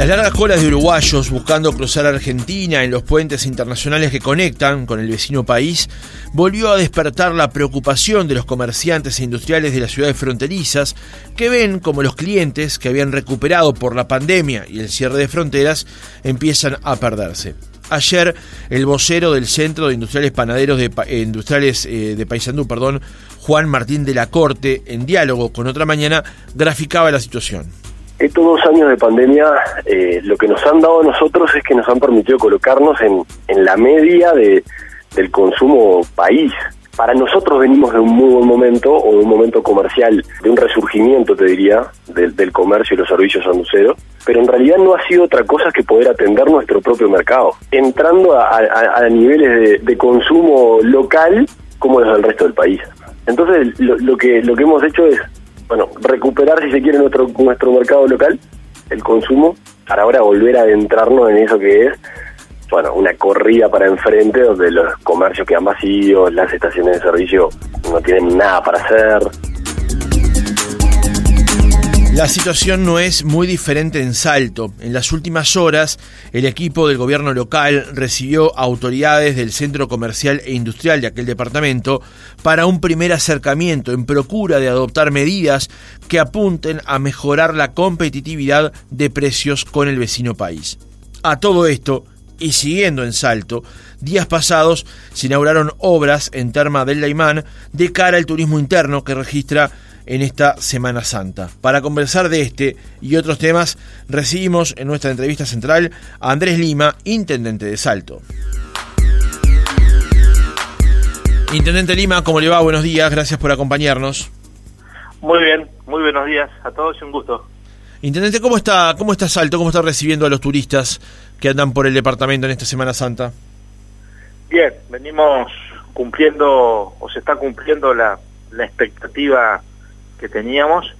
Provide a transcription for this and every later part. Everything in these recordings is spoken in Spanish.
Las largas colas de uruguayos buscando cruzar Argentina en los puentes internacionales que conectan con el vecino país volvió a despertar la preocupación de los comerciantes e industriales de las ciudades fronterizas que ven como los clientes que habían recuperado por la pandemia y el cierre de fronteras empiezan a perderse. Ayer, el vocero del Centro de Industriales Panaderos de, eh, Industriales eh, de Paysandú, perdón, Juan Martín de la Corte, en diálogo con otra mañana, graficaba la situación. Estos dos años de pandemia eh, lo que nos han dado a nosotros es que nos han permitido colocarnos en, en la media de, del consumo país. Para nosotros venimos de un muy buen momento, o de un momento comercial, de un resurgimiento, te diría, del, del comercio y los servicios sanduceros, pero en realidad no ha sido otra cosa que poder atender nuestro propio mercado, entrando a, a, a niveles de, de, consumo local como los del resto del país. Entonces, lo, lo, que, lo que hemos hecho es bueno, recuperar, si se quiere, nuestro, nuestro mercado local, el consumo, para ahora volver a adentrarnos en eso que es, bueno, una corrida para enfrente donde los comercios quedan vacíos, las estaciones de servicio no tienen nada para hacer. La situación no es muy diferente en Salto. En las últimas horas, el equipo del gobierno local recibió autoridades del centro comercial e industrial de aquel departamento para un primer acercamiento en procura de adoptar medidas que apunten a mejorar la competitividad de precios con el vecino país. A todo esto, y siguiendo en Salto, días pasados se inauguraron obras en Terma del Laimán de cara al turismo interno que registra en esta Semana Santa. Para conversar de este y otros temas, recibimos en nuestra entrevista central a Andrés Lima, intendente de Salto. Intendente Lima, ¿cómo le va? Buenos días, gracias por acompañarnos. Muy bien, muy buenos días a todos y un gusto. Intendente, ¿cómo está, cómo está Salto? ¿Cómo está recibiendo a los turistas que andan por el departamento en esta Semana Santa? Bien, venimos cumpliendo, o se está cumpliendo la, la expectativa que teníamos,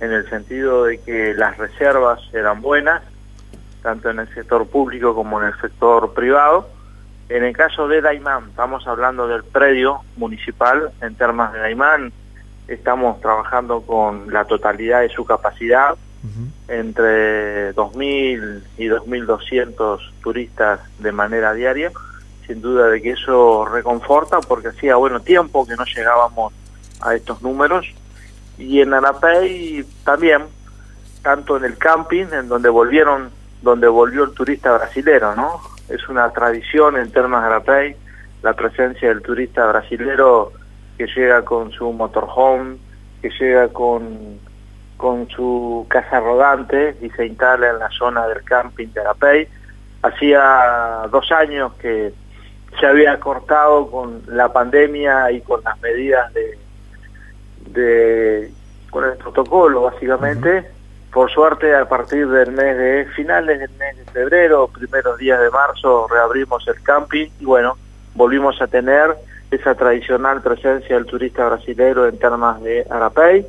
en el sentido de que las reservas eran buenas, tanto en el sector público como en el sector privado. En el caso de Daimán, estamos hablando del predio municipal, en términos de Daimán, estamos trabajando con la totalidad de su capacidad, uh -huh. entre 2.000 y 2.200 turistas de manera diaria, sin duda de que eso reconforta, porque hacía bueno tiempo que no llegábamos a estos números, y en Arapey también, tanto en el camping, en donde volvieron, donde volvió el turista brasilero, ¿no? Es una tradición en Termas de Arapey, la presencia del turista brasilero que llega con su motorhome, que llega con, con su casa rodante y se instala en la zona del camping de Arapey. Hacía dos años que se había cortado con la pandemia y con las medidas de de con el protocolo básicamente. Uh -huh. Por suerte a partir del mes de finales del mes de febrero, primeros días de marzo reabrimos el camping y bueno, volvimos a tener esa tradicional presencia del turista brasilero en termas de Arapey,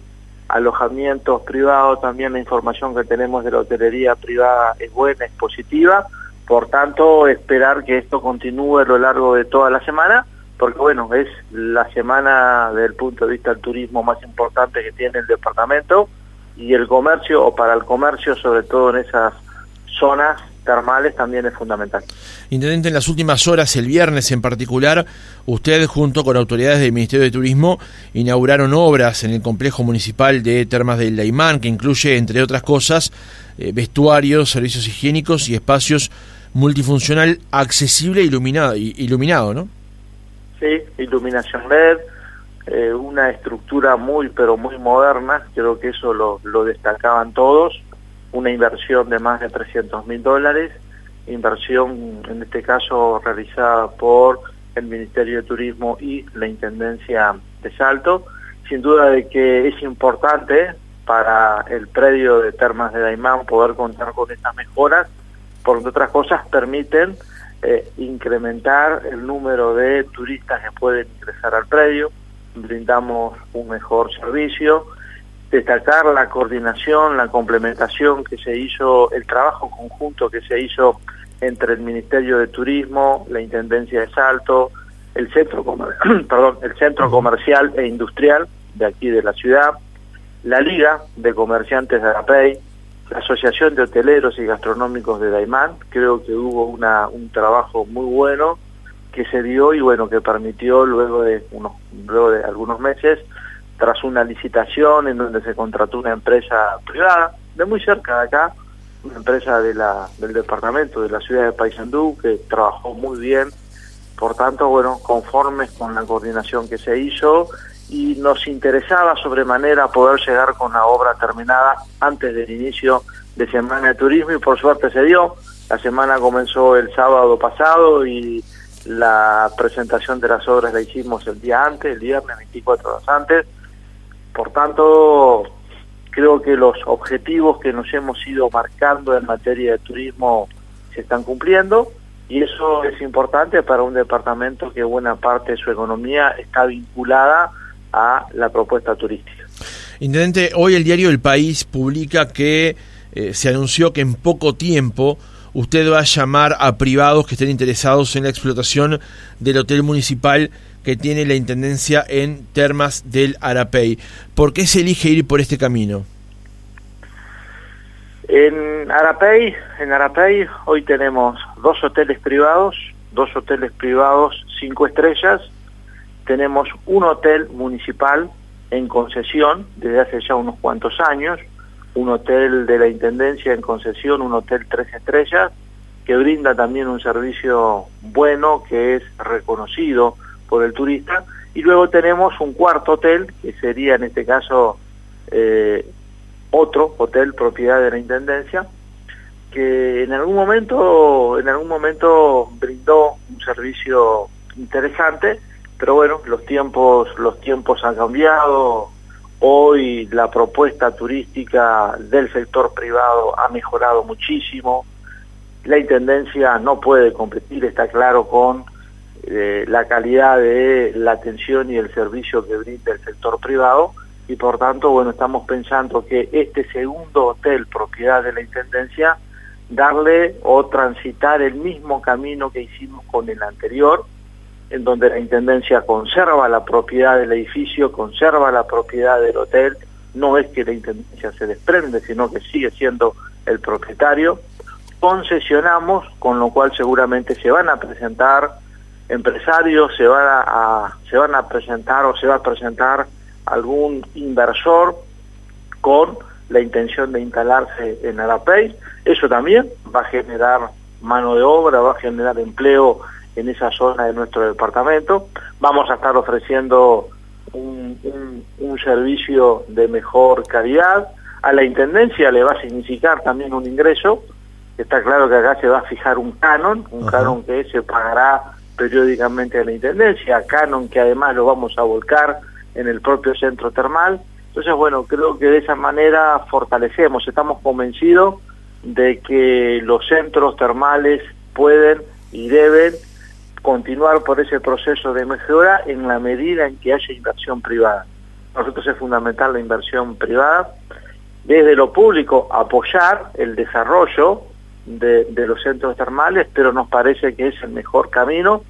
alojamientos privados, también la información que tenemos de la hotelería privada es buena, es positiva, por tanto esperar que esto continúe a lo largo de toda la semana porque bueno, es la semana del punto de vista del turismo más importante que tiene el departamento y el comercio, o para el comercio, sobre todo en esas zonas termales, también es fundamental. Intendente, en las últimas horas, el viernes en particular, usted junto con autoridades del Ministerio de Turismo inauguraron obras en el complejo municipal de Termas del Laimán, que incluye, entre otras cosas, eh, vestuarios, servicios higiénicos y espacios multifuncional accesible e iluminado, iluminado ¿no? ¿Sí? iluminación LED, eh, una estructura muy pero muy moderna, creo que eso lo, lo destacaban todos, una inversión de más de 300 mil dólares, inversión en este caso realizada por el Ministerio de Turismo y la Intendencia de Salto, sin duda de que es importante para el predio de Termas de Daimán poder contar con estas mejoras, porque otras cosas permiten eh, incrementar el número de turistas que pueden ingresar al predio, brindamos un mejor servicio, destacar la coordinación, la complementación que se hizo, el trabajo conjunto que se hizo entre el Ministerio de Turismo, la Intendencia de Salto, el centro, perdón, el centro comercial e industrial de aquí de la ciudad, la Liga de Comerciantes de Arapey, la Asociación de Hoteleros y Gastronómicos de Daimán. Creo que hubo un trabajo muy bueno que se dio y bueno, que permitió luego de, unos, luego de algunos meses, tras una licitación en donde se contrató una empresa privada, de muy cerca de acá, una empresa del departamento de la ciudad de Paysandú, que trabajó muy bien, por tanto, bueno, conformes con la coordinación que se hizo y nos interesaba sobremanera poder llegar con la obra terminada antes del inicio de Semana de Turismo y por suerte se dio. La semana comenzó el sábado pasado y la presentación de las obras la hicimos el día antes, el viernes 24 horas antes. Por tanto, creo que los objetivos que nos hemos ido marcando en materia de turismo se están cumpliendo y eso es importante para un departamento que buena parte de su economía está vinculada a la propuesta turística. Intendente, hoy el diario El País publica que eh, se anunció que en poco tiempo usted va a llamar a privados que estén interesados en la explotación del hotel municipal que tiene la Intendencia en Termas del Arapey. ¿Por qué se elige ir por este camino? En Arapey, en Arapey hoy tenemos dos hoteles privados, dos hoteles privados cinco estrellas, tenemos un hotel municipal en concesión desde hace ya unos cuantos años, un hotel de la Intendencia en concesión, un hotel tres estrellas, que brinda también un servicio bueno, que es reconocido por el turista, y luego tenemos un cuarto hotel, que sería en este caso eh, otro hotel propiedad de la Intendencia, que en algún momento, en algún momento brindó un servicio interesante, pero bueno, los tiempos, los tiempos han cambiado. Hoy la propuesta turística del sector privado ha mejorado muchísimo. La intendencia no puede competir, está claro, con eh, la calidad de la atención y el servicio que brinda el sector privado y por tanto, bueno, estamos pensando que este segundo hotel propiedad de la intendencia darle o transitar el mismo camino que hicimos con el anterior, en donde la Intendencia conserva la propiedad del edificio, conserva la propiedad del hotel, no es que la Intendencia se desprende, sino que sigue siendo el propietario. Concesionamos, con lo cual seguramente se van a presentar empresarios, se van a, se van a presentar o se va a presentar algún inversor con la intención de instalarse en Arapey. Eso también va a generar mano de obra, va a generar empleo en esa zona de nuestro departamento. Vamos a estar ofreciendo un, un, servicio de mejor calidad. A la Intendencia le va a significar también un ingreso. Está claro que acá se va a fijar un canon, un canon que se pagará periódicamente a la Intendencia, canon que además lo vamos a volcar en el propio centro termal. Entonces, bueno, creo que de esa manera fortalecemos, estamos convencidos de que los centros termales pueden y deben continuar por ese proceso de mejora en la medida en que haya inversión privada. Nosotros es fundamental la inversión privada, desde lo público apoyar el desarrollo de, los centros termales, pero nos parece que es el mejor camino,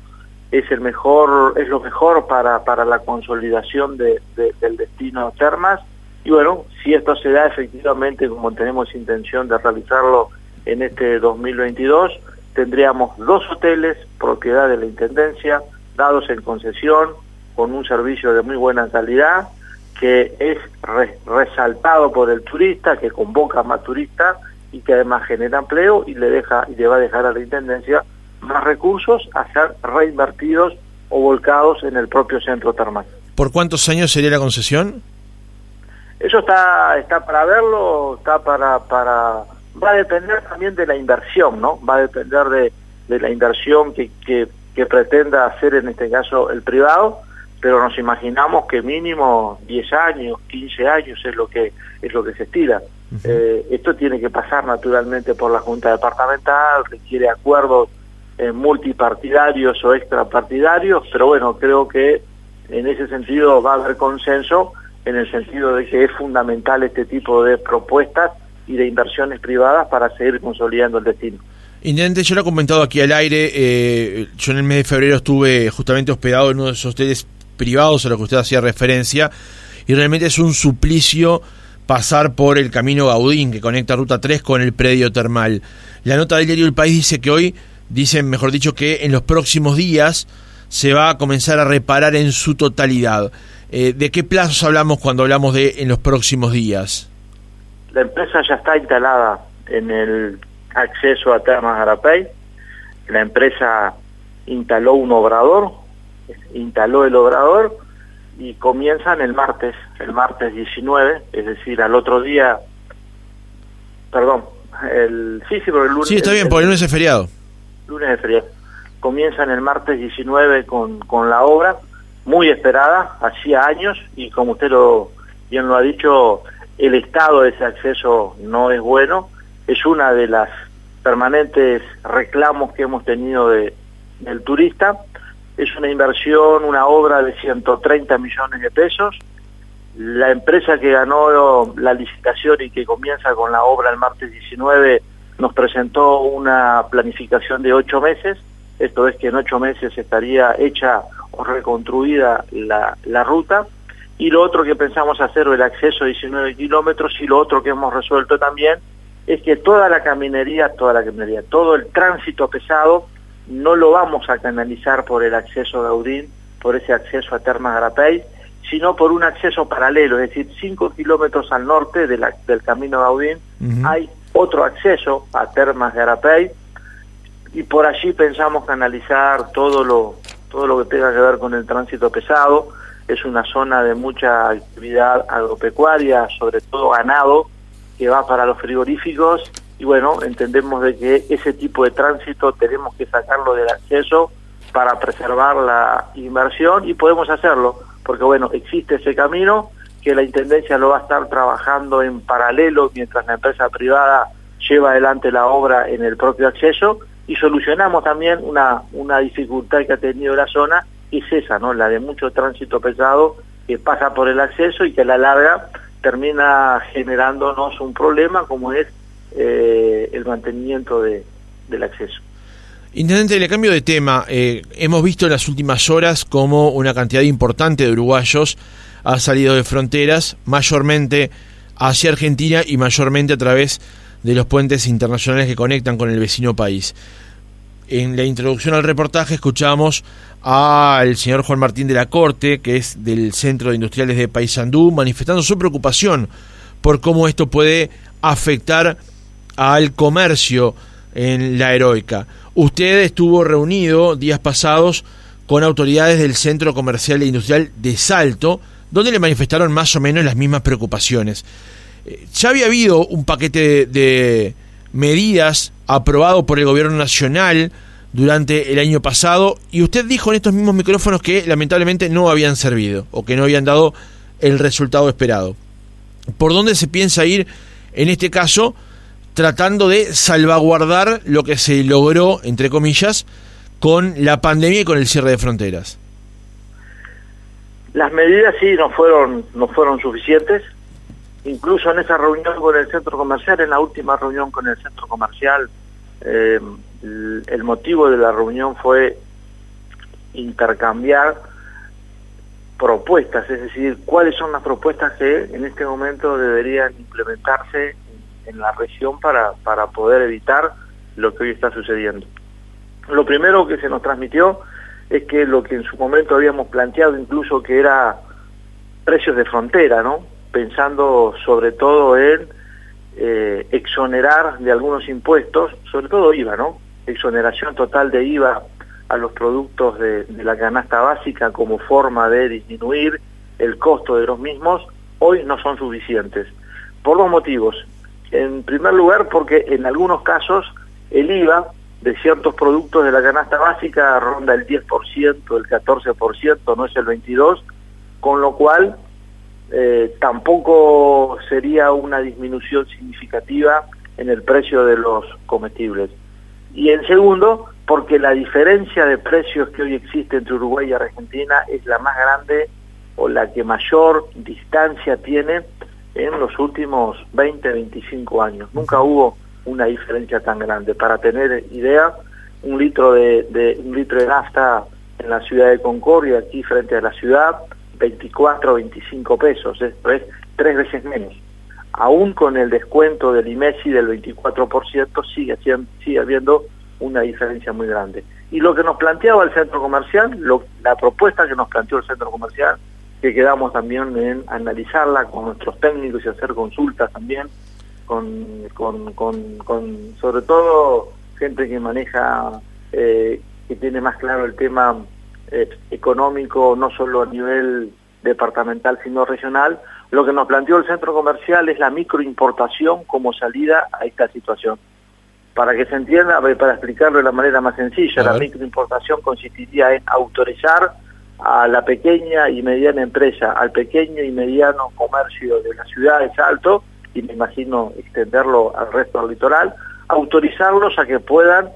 es el mejor, es lo mejor para, para la consolidación de, del destino termas, y bueno, si esto se da efectivamente como tenemos intención de realizarlo en este 2022, tendríamos dos hoteles, propiedad de la Intendencia, dados en concesión, con un servicio de muy buena calidad, que es resaltado por el turista, que convoca más turistas y que además genera empleo y le deja y le va a dejar a la Intendencia más recursos a ser reinvertidos o volcados en el propio centro termal. ¿Por cuántos años sería la concesión? Eso está está para verlo, está para para va a depender también de la inversión, ¿no? Va a depender de, de la inversión que, que, pretenda hacer en este caso el privado, pero nos imaginamos que mínimo 10 años, 15 años es lo que es lo que se estira. Eh, esto tiene que pasar naturalmente por la Junta Departamental, requiere acuerdos eh, multipartidarios o extrapartidarios, pero bueno, creo que en ese sentido va a haber consenso en el sentido de que es fundamental este tipo de propuestas y de inversiones privadas para seguir consolidando el destino. Intendente, yo lo he comentado aquí al aire, eh, yo en el mes de febrero estuve justamente hospedado en uno de esos hoteles privados a los que usted hacía referencia, y realmente es un suplicio pasar por el camino Gaudín que conecta Ruta 3 con el predio termal. La nota del diario El País dice que hoy, dicen mejor dicho, que en los próximos días se va a comenzar a reparar en su totalidad. Eh, ¿De qué plazos hablamos cuando hablamos de en los próximos días? La empresa ya está instalada en el acceso a Termas Garapey. La empresa instaló un obrador, instaló el obrador y comienzan el martes, el martes 19, es decir, al otro día, perdón, el, sí, sí, pero el lunes... Sí, está bien, porque el lunes es feriado. Lunes es feriado. Comienzan el martes 19 con, con la obra, muy esperada, hacía años, y como usted lo, bien lo ha dicho, el estado de ese acceso no es bueno, es una de las permanentes reclamos que hemos tenido de, del turista, es una inversión, una obra de 130 millones de pesos. La empresa que ganó la licitación y que comienza con la obra el martes 19 nos presentó una planificación de ocho meses. Esto es que en ocho meses estaría hecha o reconstruida la ruta. Y lo otro que pensamos hacer, el acceso de 19 kilómetros, y lo otro que hemos resuelto también, es que toda la caminería, toda la caminería, todo el tránsito pesado no lo vamos a canalizar por el acceso a Gaudín, por ese acceso a Termas Garapey, sino por un acceso paralelo, es decir, cinco kilómetros al norte de la, del camino Gaudín hay otro acceso a Termas Garapey y por allí pensamos canalizar todo lo, todo lo que tenga que ver con el tránsito pesado. Es una zona de mucha actividad agropecuaria, sobre todo ganado, que va para los frigoríficos. Y bueno, entendemos de que ese tipo de tránsito tenemos que sacarlo del acceso para preservar la inversión y podemos hacerlo, porque bueno, existe ese camino que la Intendencia lo va a estar trabajando en paralelo mientras la empresa privada lleva adelante la obra en el propio acceso. Y solucionamos también una, una dificultad que ha tenido la zona es esa, ¿no? la de mucho tránsito pesado que pasa por el acceso y que a la larga termina generándonos un problema como es eh, el mantenimiento de, del acceso. Intendente, le cambio de tema. Eh, hemos visto en las últimas horas cómo una cantidad importante de uruguayos ha salido de fronteras, mayormente hacia Argentina y mayormente a través de los puentes internacionales que conectan con el vecino país. En la introducción al reportaje escuchamos al señor Juan Martín de la Corte, que es del Centro de Industriales de Paysandú, manifestando su preocupación por cómo esto puede afectar al comercio en la heroica. Usted estuvo reunido días pasados con autoridades del Centro Comercial e Industrial de Salto, donde le manifestaron más o menos las mismas preocupaciones. Eh, ya había habido un paquete de, medidas aprobado por el Gobierno Nacional durante el año pasado y usted dijo en estos mismos micrófonos que lamentablemente no habían servido o que no habían dado el resultado esperado. ¿Por dónde se piensa ir en este caso? tratando de salvaguardar lo que se logró, entre comillas, con la pandemia y con el cierre de fronteras. Las medidas sí no fueron, no fueron suficientes. Incluso en esa reunión con el centro comercial, en la última reunión con el centro comercial, eh, el motivo de la reunión fue intercambiar propuestas, es decir, cuáles son las propuestas que en este momento deberían implementarse en la región para, para poder evitar lo que hoy está sucediendo. Lo primero que se nos transmitió es que lo que en su momento habíamos planteado incluso que era precios de frontera, ¿no? Pensando sobre todo en eh, exonerar de algunos impuestos, sobre todo IVA, ¿no? Exoneración total de IVA a los productos de, de la canasta básica como forma de disminuir el costo de los mismos, hoy no son suficientes. Por dos motivos. En primer lugar, porque en algunos casos el IVA de ciertos productos de la canasta básica ronda el 10%, el 14%, no es el 22%, con lo cual eh, tampoco sería una disminución significativa en el precio de los comestibles. Y en segundo, porque la diferencia de precios que hoy existe entre Uruguay y Argentina es la más grande o la que mayor distancia tiene en los últimos 20, 25 años. Nunca hubo una diferencia tan grande. Para tener idea, un litro de, un litro de nafta en la ciudad de Concordia, aquí frente a la ciudad, 24, 25 pesos, es tres veces menos. aún con el descuento del IMESI del 24%, sigue, sigue habiendo una diferencia muy grande. Y lo que nos planteaba el centro comercial, la propuesta que nos planteó el centro comercial, que quedamos también en analizarla con nuestros técnicos y hacer consultas también, con, con, con, sobre todo gente que maneja, eh, que tiene más claro el tema eh, económico, no solo a nivel departamental, sino regional, lo que nos planteó el centro comercial es la microimportación como salida a esta situación. Para que se entienda, para explicarlo de la manera más sencilla, la microimportación consistiría en autorizar a la pequeña y mediana empresa, al pequeño y mediano comercio de la ciudad de Salto, y me imagino extenderlo al resto del litoral, autorizarlos a que puedan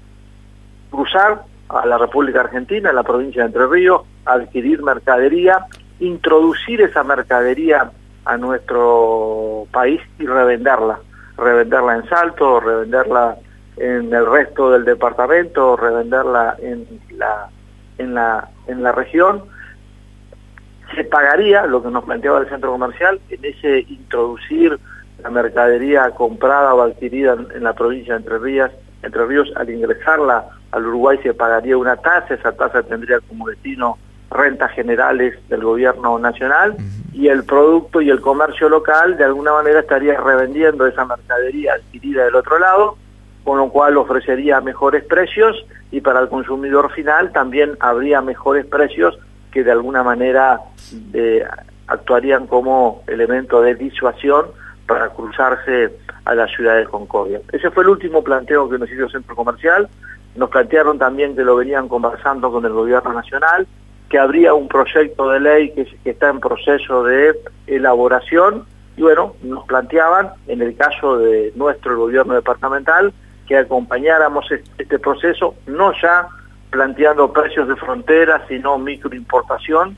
cruzar a la República Argentina, a la provincia de Entre Ríos, adquirir mercadería, introducir esa mercadería a nuestro país y revenderla, revenderla en Salto, revenderla en el resto del departamento, revenderla en la, en la, en la región, se pagaría lo que nos planteaba el centro comercial en ese introducir la mercadería comprada o adquirida en, la provincia de Entre Ríos, Entre Ríos al ingresarla al Uruguay se pagaría una tasa, esa tasa tendría como destino rentas generales del gobierno nacional y el producto y el comercio local de alguna manera estaría revendiendo esa mercadería adquirida del otro lado, con lo cual ofrecería mejores precios y para el consumidor final también habría mejores precios que de alguna manera eh, actuarían como elemento de disuasión para cruzarse a la ciudad de Concordia. Ese fue el último planteo que nos hizo el Centro Comercial. Nos plantearon también que lo venían conversando con el gobierno nacional, que habría un proyecto de ley que, está en proceso de elaboración y bueno, nos planteaban, en el caso de nuestro gobierno departamental, que acompañáramos este proceso, no ya planteando precios de frontera, sino microimportación,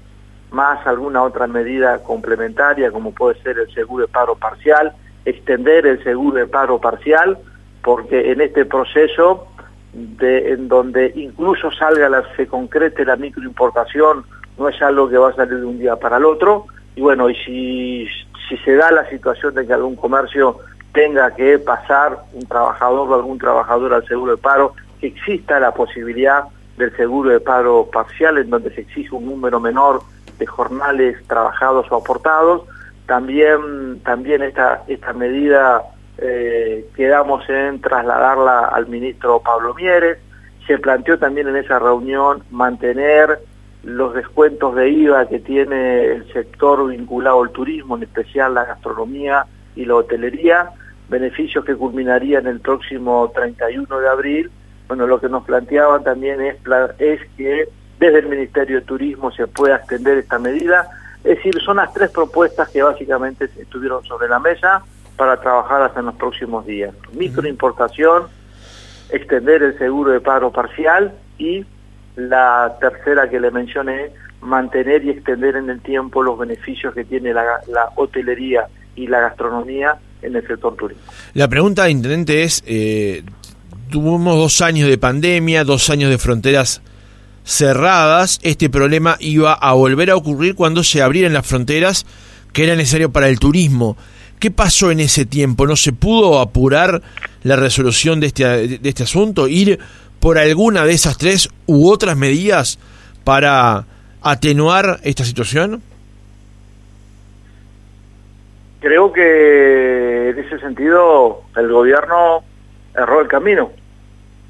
más alguna otra medida complementaria como puede ser el seguro de paro parcial, extender el seguro de paro parcial, porque en este proceso de, en donde incluso salga la, se concrete la microimportación, no es algo que va a salir de un día para el otro, y bueno, y si, si se da la situación de que algún comercio tenga que pasar un trabajador o algún trabajador al seguro de paro, que exista la posibilidad del seguro de paro parcial en donde se exige un número menor de jornales trabajados o aportados. También, también esta, esta medida eh, quedamos en trasladarla al ministro Pablo Mieres. Se planteó también en esa reunión mantener los descuentos de IVA que tiene el sector vinculado al turismo, en especial la gastronomía y la hotelería, beneficios que culminarían el próximo 31 de abril. Bueno, lo que nos planteaban también es, es que desde el Ministerio de Turismo se pueda extender esta medida. Es decir, son las tres propuestas que básicamente estuvieron sobre la mesa para trabajar hasta en los próximos días. Microimportación, extender el seguro de paro parcial y la tercera que le mencioné, mantener y extender en el tiempo los beneficios que tiene la, hotelería y la gastronomía en el sector turismo. La pregunta, Intendente, es, eh, tuvimos dos años de pandemia, dos años de fronteras cerradas, este problema iba a volver a ocurrir cuando se abrieran las fronteras que era necesario para el turismo. ¿Qué pasó en ese tiempo? ¿No se pudo apurar la resolución de este, de este asunto? ¿Ir por alguna de esas tres u otras medidas para atenuar esta situación? Creo que en ese sentido el gobierno erró el camino,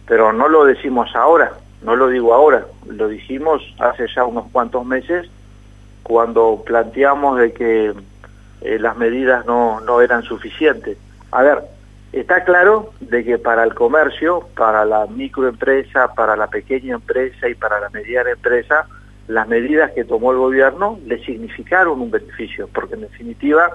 pero no lo decimos ahora no lo digo ahora, lo dijimos hace ya unos cuantos meses cuando planteamos de que eh, las medidas no, no eran suficientes. A ver, está claro de que para el comercio, para la microempresa, para la pequeña empresa y para la mediana empresa, las medidas que tomó el gobierno le significaron un beneficio, porque en definitiva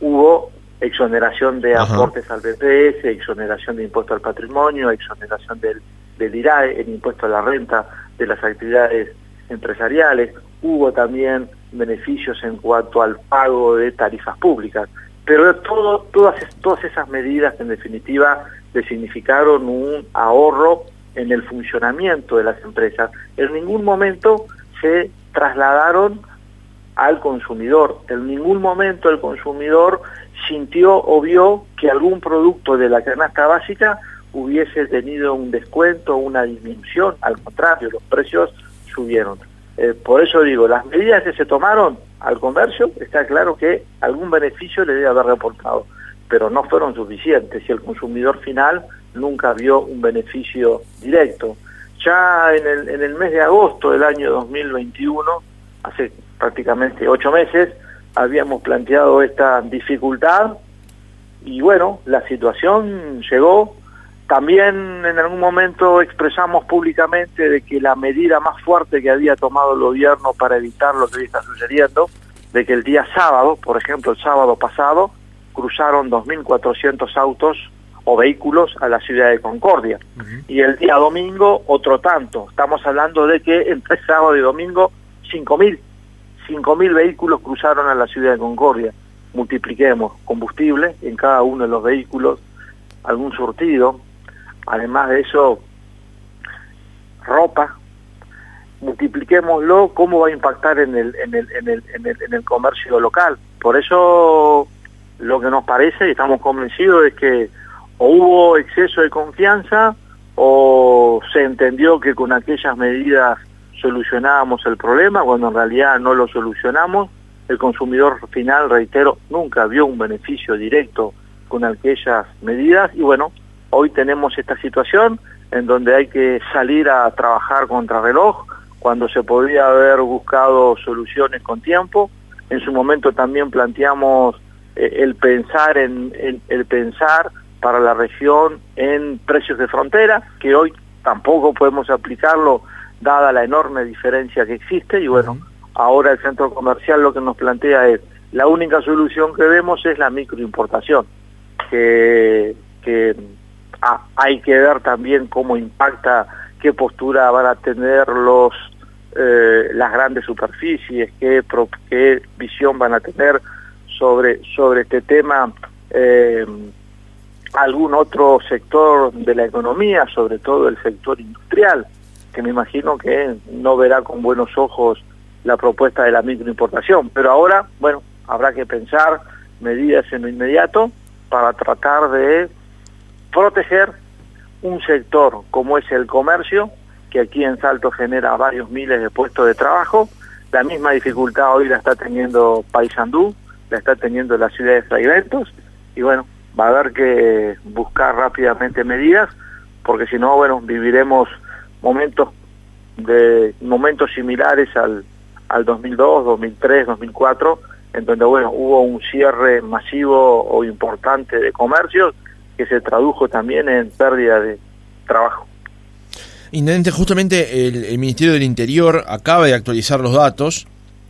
hubo exoneración de aportes al BPS, exoneración de impuesto al patrimonio, exoneración del del IRAE, el impuesto a la renta de las actividades empresariales, hubo también beneficios en cuanto al pago de tarifas públicas, pero todo, todas, todas esas medidas en definitiva le significaron un ahorro en el funcionamiento de las empresas. En ningún momento se trasladaron al consumidor. En ningún momento el consumidor sintió o vio que algún producto de la canasta básica hubiese tenido un descuento, una disminución, al contrario, los precios subieron. Eh, por eso digo, las medidas que se tomaron al comercio, está claro que algún beneficio le debe haber reportado, pero no fueron suficientes y el consumidor final nunca vio un beneficio directo. Ya en el, en el mes de agosto del año 2021, hace prácticamente ocho meses, habíamos planteado esta dificultad y bueno, la situación llegó. También en algún momento expresamos públicamente de que la medida más fuerte que había tomado el gobierno para evitar lo que hoy está sucediendo, de que el día sábado, por ejemplo el sábado pasado, cruzaron 2.400 autos o vehículos a la ciudad de Concordia. Y el día domingo otro tanto. Estamos hablando de que entre sábado y domingo 5.000 5.000 vehículos cruzaron a la ciudad de Concordia. Multipliquemos combustible en cada uno de los vehículos, algún surtido, además de eso, ropa, multipliquémoslo, cómo va a impactar en el, en el, en el, en el, en el comercio local. Por eso lo que nos parece, y estamos convencidos, es que o hubo exceso de confianza o se entendió que con aquellas medidas solucionábamos el problema, cuando en realidad no lo solucionamos. El consumidor final, reitero, nunca vio un beneficio directo con aquellas medidas y bueno, hoy tenemos esta situación en donde hay que salir a trabajar contra reloj, cuando se podría haber buscado soluciones con tiempo. En su momento también planteamos eh, el pensar en, el pensar para la región en precios de frontera, que hoy tampoco podemos aplicarlo dada la enorme diferencia que existe y bueno, ahora el centro comercial lo que nos plantea es la única solución que vemos es la microimportación, que, que hay que ver también cómo impacta, qué postura van a tener los eh, las grandes superficies, qué, qué visión van a tener sobre, sobre este tema eh, algún otro sector de la economía, sobre todo el sector industrial que me imagino que no verá con buenos ojos la propuesta de la microimportación. Pero ahora, bueno, habrá que pensar medidas en lo inmediato para tratar de proteger un sector como es el comercio, que aquí en Salto genera varios miles de puestos de trabajo. La misma dificultad hoy la está teniendo Paysandú, la está teniendo la ciudad de Fraiventos, y bueno, va a haber que buscar rápidamente medidas, porque si no, bueno, viviremos momentos de momentos similares al, al 2002, 2003, 2004, en donde bueno hubo un cierre masivo o importante de comercios que se tradujo también en pérdida de trabajo. Intendente, justamente el, el, Ministerio del Interior acaba de actualizar los datos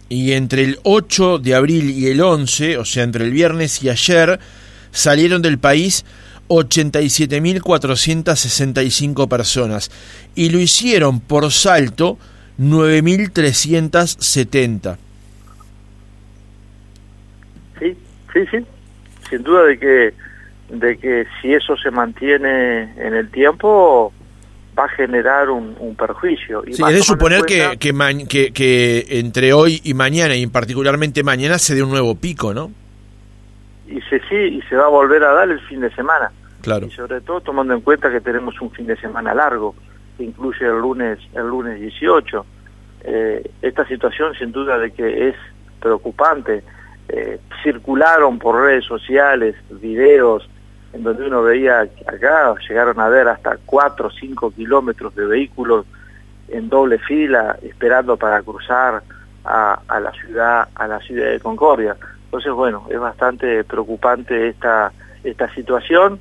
y entre el 8 de abril y el 11, o sea, entre el viernes y ayer, salieron del país 87.465 personas y lo hicieron por salto 9.370. Sí, sí, sí, sin duda de que de que si eso se mantiene en el tiempo va a generar un, un perjuicio. Y sí, es de suponer que, que, que, que entre hoy y mañana, y particularmente mañana, se dé un nuevo pico, ¿no? y se sí y se va a volver a dar el fin de semana. Claro. Y sobre todo tomando en cuenta que tenemos un fin de semana largo, que incluye el lunes el lunes 18. Eh, esta situación sin duda de que es preocupante. Eh, circularon por redes sociales videos en donde uno veía acá llegaron a ver hasta 4 o 5 kilómetros de vehículos en doble fila esperando para cruzar a, la ciudad a la ciudad de Concordia entonces, bueno, es bastante preocupante esta, esta situación.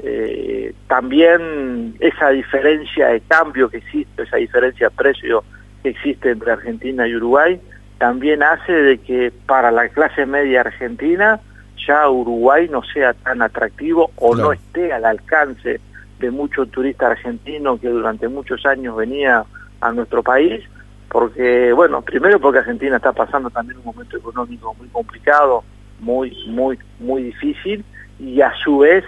Eh, también esa diferencia de cambio que existe, esa diferencia de precio que existe entre Argentina y Uruguay, también hace de que para la clase media argentina ya Uruguay no sea tan atractivo o no esté al alcance de mucho turista argentino que durante muchos años venía a nuestro país porque, bueno, primero porque Argentina está pasando también un momento económico muy complicado, muy, muy, muy difícil, y a su vez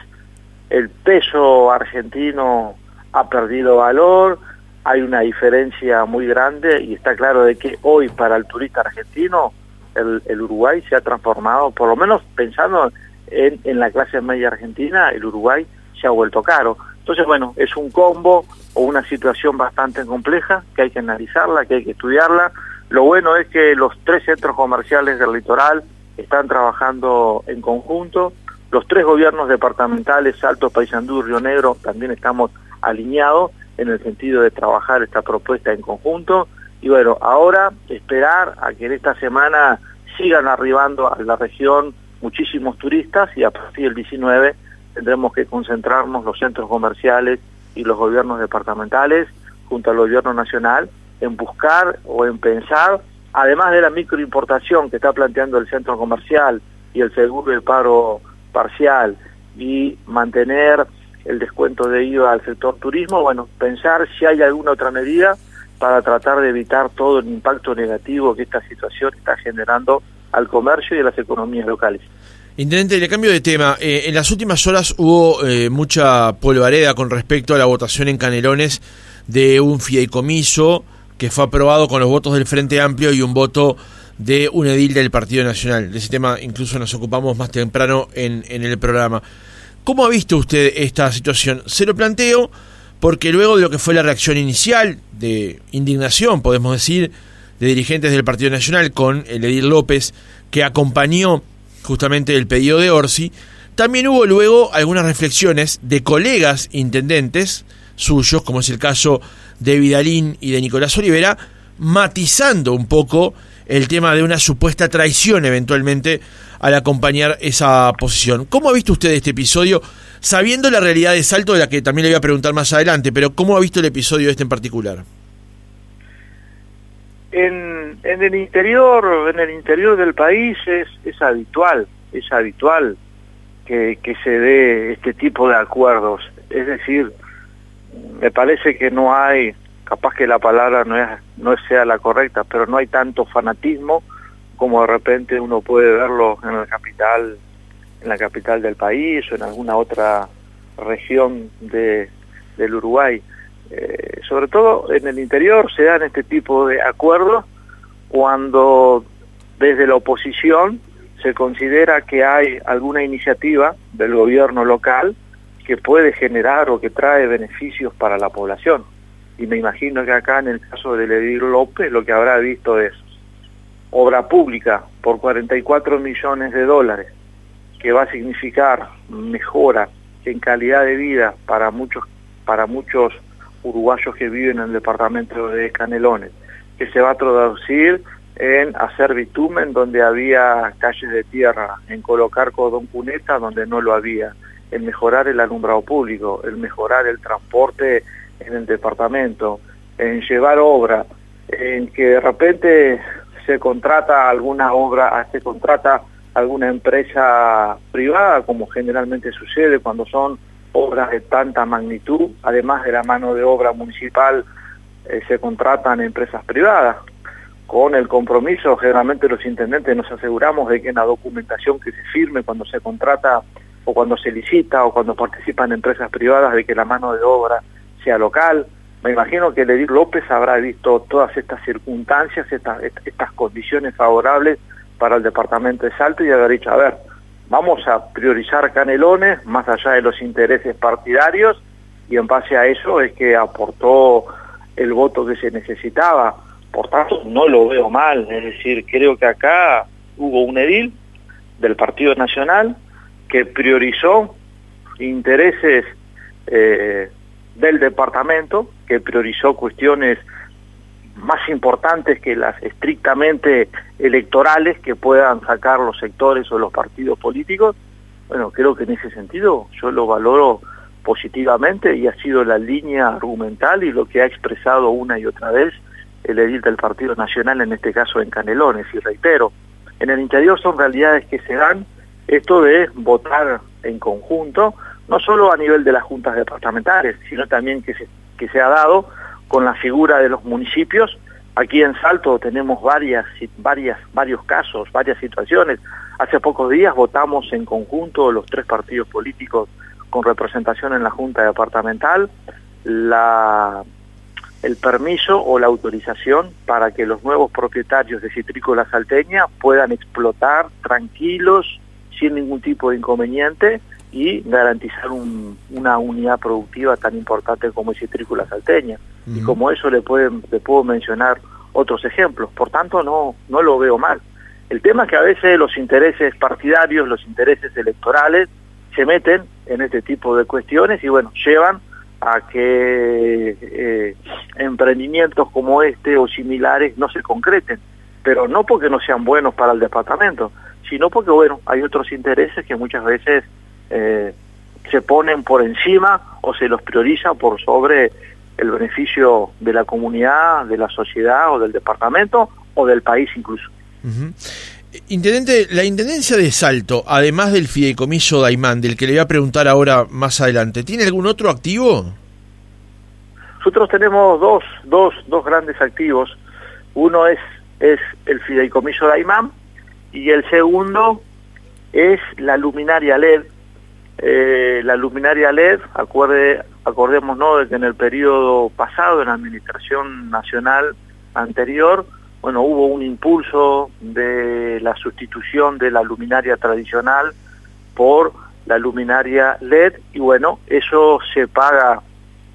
el peso argentino ha perdido valor, hay una diferencia muy grande y está claro de que hoy para el turista argentino el, Uruguay se ha transformado, por lo menos pensando en, en la clase media argentina, el Uruguay se ha vuelto caro. Entonces, bueno, es un combo o una situación bastante compleja que hay que analizarla, que hay que estudiarla. Lo bueno es que los tres centros comerciales del litoral están trabajando en conjunto. Los tres gobiernos departamentales, Salto, Paysandú Río Negro, también estamos alineados en el sentido de trabajar esta propuesta en conjunto. Y bueno, ahora esperar a que en esta semana sigan arribando a la región muchísimos turistas y a partir del 19 tendremos que concentrarnos los centros comerciales y los gobiernos departamentales junto al gobierno nacional en buscar o en pensar, además de la microimportación que está planteando el centro comercial y el seguro del paro parcial y mantener el descuento de IVA al sector turismo, bueno, pensar si hay alguna otra medida para tratar de evitar todo el impacto negativo que esta situación está generando al comercio y a las economías locales. Intendente, le cambio de tema. Eh, en las últimas horas hubo eh, mucha polvareda con respecto a la votación en Canelones de un fideicomiso que fue aprobado con los votos del Frente Amplio y un voto de un edil del Partido Nacional. De ese tema incluso nos ocupamos más temprano en, en el programa. ¿Cómo ha visto usted esta situación? Se lo planteo porque luego de lo que fue la reacción inicial de indignación, podemos decir, de dirigentes del Partido Nacional con el edil López, que acompañó justamente el pedido de Orsi, también hubo luego algunas reflexiones de colegas intendentes suyos, como es el caso de Vidalín y de Nicolás Olivera, matizando un poco el tema de una supuesta traición eventualmente al acompañar esa posición. ¿Cómo ha visto usted este episodio, sabiendo la realidad de Salto, de la que también le voy a preguntar más adelante, pero cómo ha visto el episodio este en particular? En, en el interior, en el interior del país es, es habitual, es habitual que, que se dé este tipo de acuerdos. Es decir, me parece que no hay, capaz que la palabra no, es, no sea la correcta, pero no hay tanto fanatismo como de repente uno puede verlo en la capital, en la capital del país o en alguna otra región de, del Uruguay. Eh, sobre todo en el interior se dan este tipo de acuerdos cuando desde la oposición se considera que hay alguna iniciativa del gobierno local que puede generar o que trae beneficios para la población. Y me imagino que acá en el caso de Ledir López lo que habrá visto es obra pública por 44 millones de dólares, que va a significar mejora en calidad de vida para muchos, para muchos uruguayos que viven en el departamento de Canelones, que se va a traducir en hacer bitumen donde había calles de tierra, en colocar cordón cuneta donde no lo había, en mejorar el alumbrado público, en mejorar el transporte en el departamento, en llevar obra, en que de repente se contrata alguna obra, se contrata alguna empresa privada, como generalmente sucede cuando son obras de tanta magnitud, además de la mano de obra municipal, eh, se contratan empresas privadas. Con el compromiso, generalmente los intendentes nos aseguramos de que en la documentación que se firme cuando se contrata o cuando se licita o cuando participan empresas privadas, de que la mano de obra sea local. Me imagino que Ledir López habrá visto todas estas circunstancias, estas, estas condiciones favorables para el departamento de Salto y haber dicho, a ver, vamos a priorizar Canelones más allá de los intereses partidarios y en base a eso es que aportó el voto que se necesitaba. Por tanto, no lo veo mal, es decir, creo que acá hubo un edil del Partido Nacional que priorizó intereses eh, del departamento, que priorizó cuestiones más importantes que las estrictamente electorales que puedan sacar los sectores o los partidos políticos, bueno, creo que en ese sentido yo lo valoro positivamente y ha sido la línea argumental y lo que ha expresado una y otra vez el edil del Partido Nacional, en este caso en Canelones, y reitero, en el interior son realidades que se dan, esto de votar en conjunto, no solo a nivel de las juntas departamentales, sino también que se, que se ha dado con la figura de los municipios. Aquí en Salto tenemos varias, varias, varios casos, varias situaciones. Hace pocos días votamos en conjunto los tres partidos políticos con representación en la Junta Departamental el permiso o la autorización para que los nuevos propietarios de citrícola salteña puedan explotar tranquilos, sin ningún tipo de inconveniente y garantizar una unidad productiva tan importante como es citrícola salteña. Y como eso le, pueden, le puedo mencionar otros ejemplos. Por tanto, no, no lo veo mal. El tema es que a veces los intereses partidarios, los intereses electorales, se meten en este tipo de cuestiones y bueno, llevan a que eh, emprendimientos como este o similares no se concreten, pero no porque no sean buenos para el departamento, sino porque bueno, hay otros intereses que muchas veces eh, se ponen por encima o se los prioriza por sobre el beneficio de la comunidad, de la sociedad o del departamento o del país incluso. Intendente, la Intendencia de Salto, además del fideicomiso Daimán, del que le voy a preguntar ahora más adelante, ¿tiene algún otro activo? Nosotros tenemos dos, dos, dos grandes activos. Uno es, es el fideicomiso Daimán y el segundo es la luminaria LED. Eh, la luminaria LED, acuerde, acordémonos de que en el periodo pasado, en la administración nacional anterior, bueno, hubo un impulso de la sustitución de la luminaria tradicional por la luminaria LED y bueno, eso se paga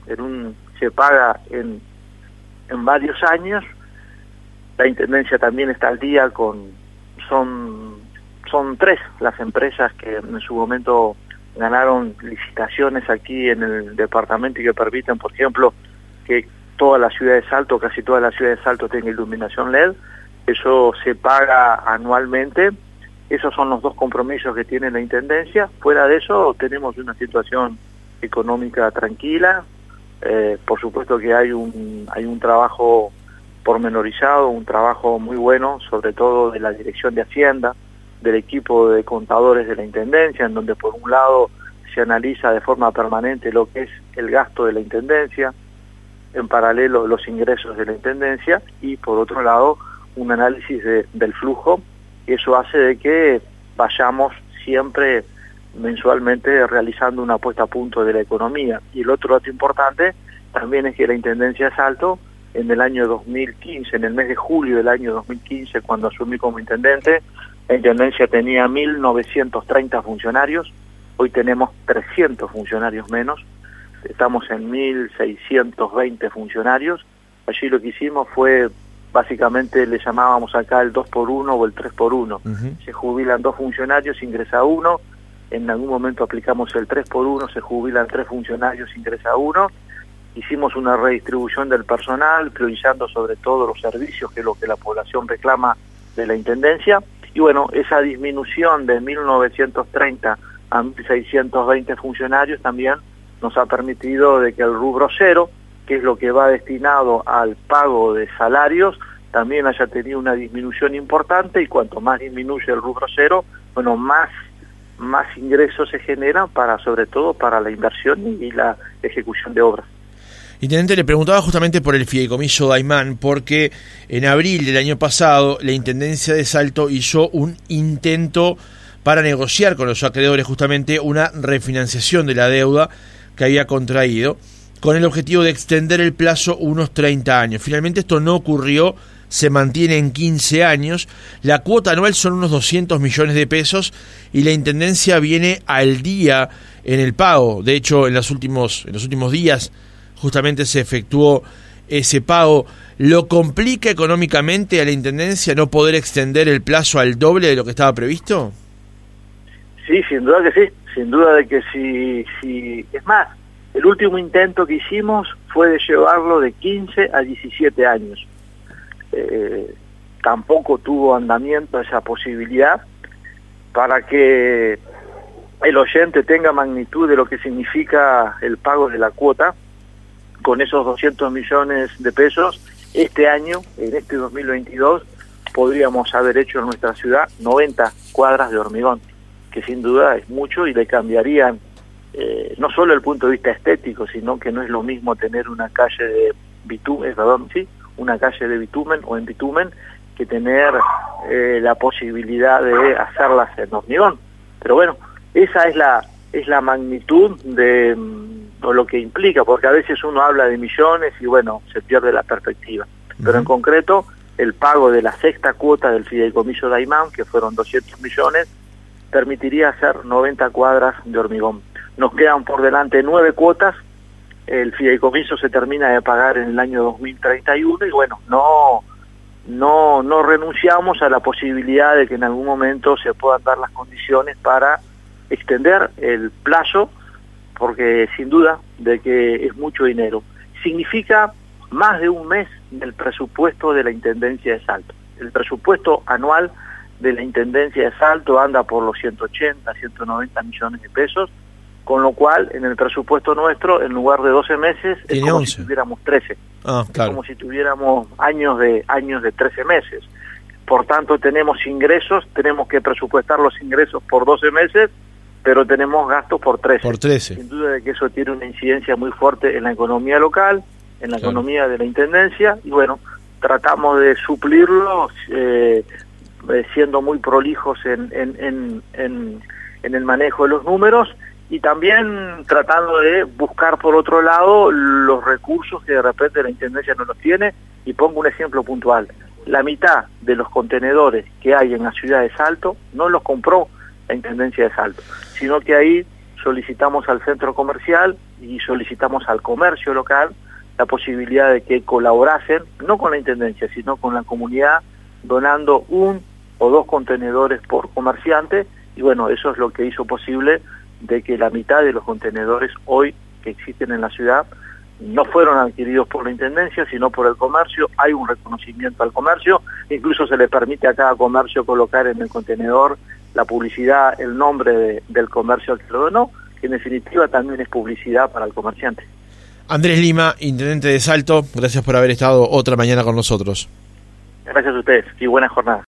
en un se paga en, en varios años. La intendencia también está al día con son son tres las empresas que en su momento ganaron licitaciones aquí en el departamento y que permiten, por ejemplo, que toda la ciudad de Salto, casi toda la ciudad de Salto tenga iluminación LED, eso se paga anualmente, esos son los dos compromisos que tiene la Intendencia, fuera de eso tenemos una situación económica tranquila, eh, por supuesto que hay un, hay un trabajo pormenorizado, un trabajo muy bueno, sobre todo de la Dirección de Hacienda, del equipo de contadores de la Intendencia, en donde por un lado se analiza de forma permanente lo que es el gasto de la Intendencia, en paralelo los ingresos de la Intendencia y por otro lado un análisis del flujo eso hace de que vayamos siempre mensualmente realizando una puesta a punto de la economía. Y el otro dato importante también es que la Intendencia de Salto en el año 2015, en el mes de julio del año 2015, cuando asumí como intendente, la Intendencia tenía 1.930 funcionarios, hoy tenemos 300 funcionarios menos, estamos en 1.620 funcionarios. Allí lo que hicimos fue, básicamente le llamábamos acá el 2 por 1 o el 3 por 1 Se jubilan dos funcionarios, ingresa uno, en algún momento aplicamos el 3 por 1 se jubilan tres funcionarios, ingresa uno. Hicimos una redistribución del personal, priorizando sobre todo los servicios, que es lo que la población reclama de la Intendencia. Y bueno, esa disminución de 1.930 a 1.620 funcionarios también nos ha permitido de que el rubro cero, que es lo que va destinado al pago de salarios, también haya tenido una disminución importante y cuanto más disminuye el rubro cero, bueno, más más ingresos se generan para sobre todo para la inversión y la ejecución de obras. Intendente, le preguntaba justamente por el fideicomiso Daimán, porque en abril del año pasado la Intendencia de Salto hizo un intento para negociar con los acreedores justamente una refinanciación de la deuda que había contraído, con el objetivo de extender el plazo unos 30 años. Finalmente esto no ocurrió, se mantiene en 15 años, la cuota anual son unos 200 millones de pesos y la Intendencia viene al día en el pago. De hecho, en los últimos, en los últimos días justamente se efectuó ese pago. ¿Lo complica económicamente a la Intendencia no poder extender el plazo al doble de lo que estaba previsto? Sí, sin duda que sí sin duda de que si, si, es más, el último intento que hicimos fue de llevarlo de 15 a 17 años. Eh, tampoco tuvo andamiento esa posibilidad para que el oyente tenga magnitud de lo que significa el pago de la cuota con esos 200 millones de pesos este año, en este 2022, podríamos haber hecho en nuestra ciudad 90 cuadras de hormigón que sin duda es mucho y le cambiarían eh, no solo el punto de vista estético, sino que no es lo mismo tener una calle de bitumen, perdón, sí, una calle de bitumen o en bitumen que tener eh, la posibilidad de hacerlas en hormigón. Pero bueno, esa es la es la magnitud de, o lo que implica, porque a veces uno habla de millones y bueno, se pierde la perspectiva. Pero en concreto, el pago de la sexta cuota del fideicomiso de Aymán, que fueron 200 millones, permitiría hacer 90 cuadras de hormigón. Nos quedan por delante nueve cuotas, el fideicomiso se termina de pagar en el año 2031 y bueno, no, no, no renunciamos a la posibilidad de que en algún momento se puedan dar las condiciones para extender el plazo, porque sin duda de que es mucho dinero. Significa más de un mes del presupuesto de la Intendencia de Salto. El presupuesto anual de la Intendencia de Salto anda por los 180, 190 millones de pesos, con lo cual en el presupuesto nuestro, en lugar de 12 meses, es como si tuviéramos 13. Ah, claro. Es como si tuviéramos años de, años de 13 meses. Por tanto, tenemos ingresos, tenemos que presupuestar los ingresos por 12 meses, pero tenemos gastos por 13. Por 13. Sin duda de que eso tiene una incidencia muy fuerte en la economía local, en la economía de la Intendencia, y bueno, tratamos de suplirlo eh, eh, siendo muy prolijos en, en, en, en, el manejo de los números y también tratando de buscar por otro lado los recursos que de repente la Intendencia no los tiene, y pongo un ejemplo puntual. La mitad de los contenedores que hay en la ciudad de Salto no los compró Intendencia de Salto, sino que ahí solicitamos al centro comercial y solicitamos al comercio local la posibilidad de que colaborasen, no con la Intendencia, sino con la comunidad, donando un o dos contenedores por comerciante, y bueno, eso es lo que hizo posible de que la mitad de los contenedores hoy que existen en la ciudad no fueron adquiridos por la Intendencia, sino por el comercio, hay un reconocimiento al comercio, incluso se le permite a cada comercio colocar en el contenedor la publicidad, el nombre del comercio al que lo donó, que en definitiva también es publicidad para el comerciante. Andrés Lima, Intendente de Salto, gracias por haber estado otra mañana con nosotros. Gracias a ustedes y buena jornada.